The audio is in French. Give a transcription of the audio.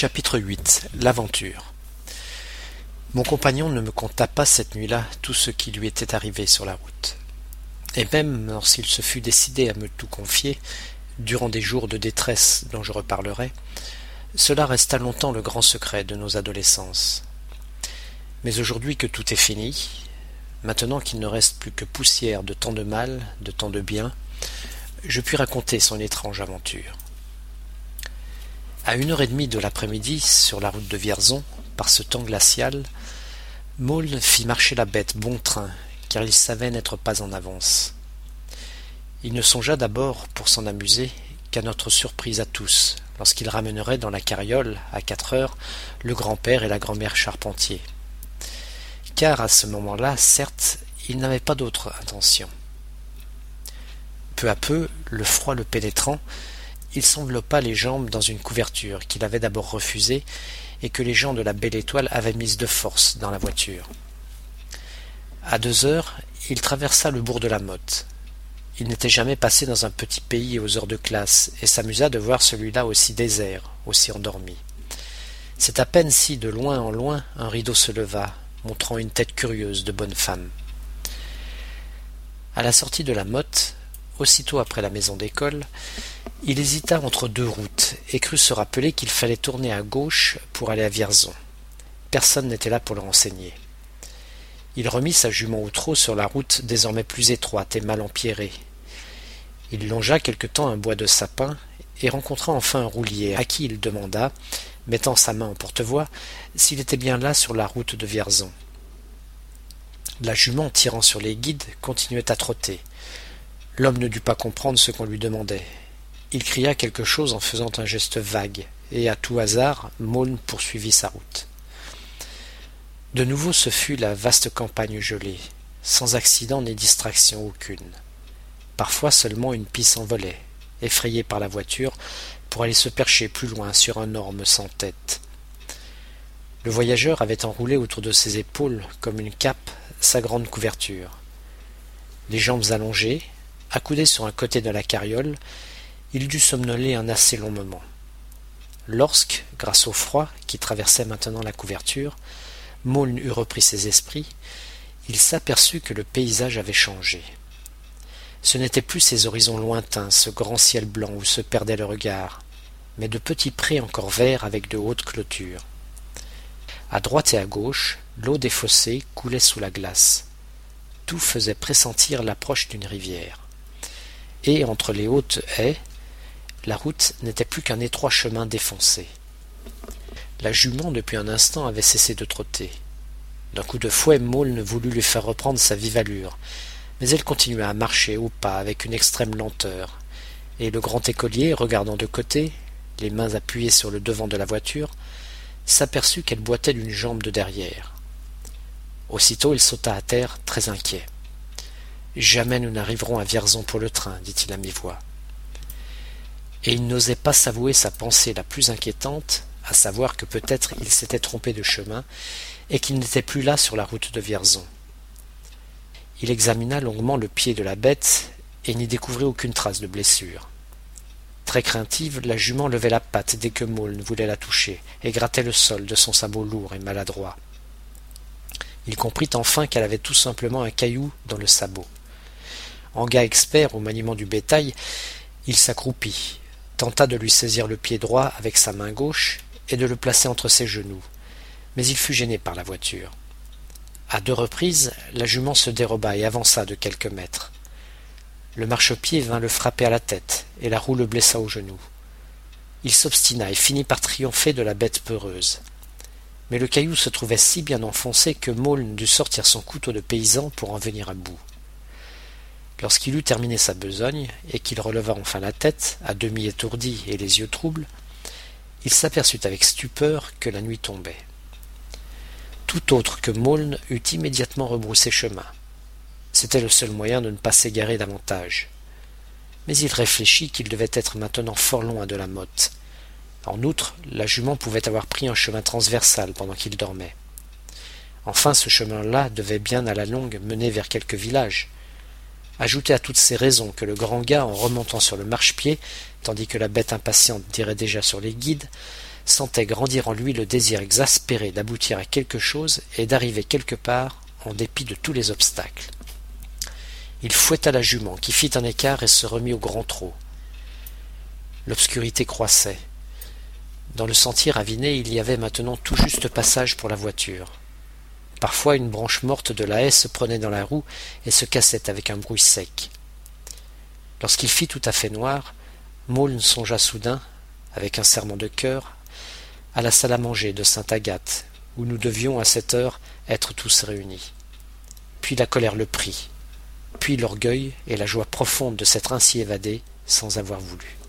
Chapitre 8 L'aventure Mon compagnon ne me conta pas cette nuit-là tout ce qui lui était arrivé sur la route. Et même lorsqu'il se fut décidé à me tout confier, durant des jours de détresse dont je reparlerai, cela resta longtemps le grand secret de nos adolescences. Mais aujourd'hui que tout est fini, maintenant qu'il ne reste plus que poussière de tant de mal, de tant de bien, je puis raconter son étrange aventure. À une heure et demie de l'après-midi, sur la route de Vierzon, par ce temps glacial, Maulne fit marcher la bête bon train, car il savait n'être pas en avance. Il ne songea d'abord, pour s'en amuser, qu'à notre surprise à tous, lorsqu'il ramènerait dans la carriole, à quatre heures, le grand-père et la grand-mère Charpentier. Car à ce moment-là, certes, il n'avait pas d'autre intention. Peu à peu, le froid le pénétrant, il s'enveloppa les jambes dans une couverture qu'il avait d'abord refusée et que les gens de la Belle Étoile avaient mise de force dans la voiture. À deux heures, il traversa le bourg de la Motte. Il n'était jamais passé dans un petit pays aux heures de classe et s'amusa de voir celui-là aussi désert, aussi endormi. C'est à peine si, de loin en loin, un rideau se leva, montrant une tête curieuse de bonne femme. À la sortie de la motte, aussitôt après la maison d'école, il hésita entre deux routes et crut se rappeler qu'il fallait tourner à gauche pour aller à Vierzon. Personne n'était là pour le renseigner. Il remit sa jument au trot sur la route désormais plus étroite et mal empierrée. Il longea quelque temps un bois de sapin et rencontra enfin un roulier à qui il demanda, mettant sa main en porte-voix, s'il était bien là sur la route de Vierzon. La jument, tirant sur les guides, continuait à trotter. L'homme ne dut pas comprendre ce qu'on lui demandait. Il cria quelque chose en faisant un geste vague, et à tout hasard, Maulne poursuivit sa route. De nouveau ce fut la vaste campagne gelée, sans accident ni distraction aucune. Parfois seulement une pie s'envolait, effrayée par la voiture, pour aller se percher plus loin sur un orme sans tête. Le voyageur avait enroulé autour de ses épaules, comme une cape, sa grande couverture. Les jambes allongées, Accoudé sur un côté de la carriole, il dut somnoler un assez long moment. Lorsque, grâce au froid qui traversait maintenant la couverture, Maulne eut repris ses esprits, il s'aperçut que le paysage avait changé. Ce n'étaient plus ces horizons lointains, ce grand ciel blanc où se perdait le regard, mais de petits prés encore verts avec de hautes clôtures. À droite et à gauche, l'eau des fossés coulait sous la glace. Tout faisait pressentir l'approche d'une rivière et entre les hautes haies, la route n'était plus qu'un étroit chemin défoncé. La jument depuis un instant avait cessé de trotter. D'un coup de fouet, ne voulut lui faire reprendre sa vive allure, mais elle continua à marcher au pas avec une extrême lenteur, et le grand écolier, regardant de côté, les mains appuyées sur le devant de la voiture, s'aperçut qu'elle boitait d'une jambe de derrière. Aussitôt il sauta à terre, très inquiet. Jamais nous n'arriverons à Vierzon pour le train, dit-il à mi-voix. Et il n'osait pas s'avouer sa pensée la plus inquiétante, à savoir que peut-être il s'était trompé de chemin et qu'il n'était plus là sur la route de Vierzon. Il examina longuement le pied de la bête et n'y découvrit aucune trace de blessure. Très craintive, la jument levait la patte dès que Maulne voulait la toucher et grattait le sol de son sabot lourd et maladroit. Il comprit enfin qu'elle avait tout simplement un caillou dans le sabot. En gars expert au maniement du bétail, il s'accroupit, tenta de lui saisir le pied droit avec sa main gauche et de le placer entre ses genoux, mais il fut gêné par la voiture. À deux reprises, la jument se déroba et avança de quelques mètres. Le marchepied vint le frapper à la tête, et la roue le blessa au genou. Il s'obstina et finit par triompher de la bête peureuse. Mais le caillou se trouvait si bien enfoncé que Maulne dut sortir son couteau de paysan pour en venir à bout. Lorsqu'il eut terminé sa besogne, et qu'il releva enfin la tête, à demi étourdi et les yeux troubles, il s'aperçut avec stupeur que la nuit tombait. Tout autre que Maulne eût immédiatement rebroussé chemin. C'était le seul moyen de ne pas s'égarer davantage. Mais il réfléchit qu'il devait être maintenant fort loin de la motte. En outre, la jument pouvait avoir pris un chemin transversal pendant qu'il dormait. Enfin, ce chemin-là devait bien à la longue mener vers quelque village, Ajoutez à toutes ces raisons que le grand gars, en remontant sur le marchepied, tandis que la bête impatiente tirait déjà sur les guides, sentait grandir en lui le désir exaspéré d'aboutir à quelque chose et d'arriver quelque part en dépit de tous les obstacles. Il fouetta la jument, qui fit un écart et se remit au grand trot. L'obscurité croissait. Dans le sentier raviné, il y avait maintenant tout juste passage pour la voiture. Parfois une branche morte de la haie se prenait dans la roue et se cassait avec un bruit sec. Lorsqu'il fit tout à fait noir, Maulne songea soudain, avec un serment de cœur, à la salle à manger de Sainte Agathe, où nous devions à cette heure être tous réunis. Puis la colère le prit, puis l'orgueil et la joie profonde de s'être ainsi évadé sans avoir voulu.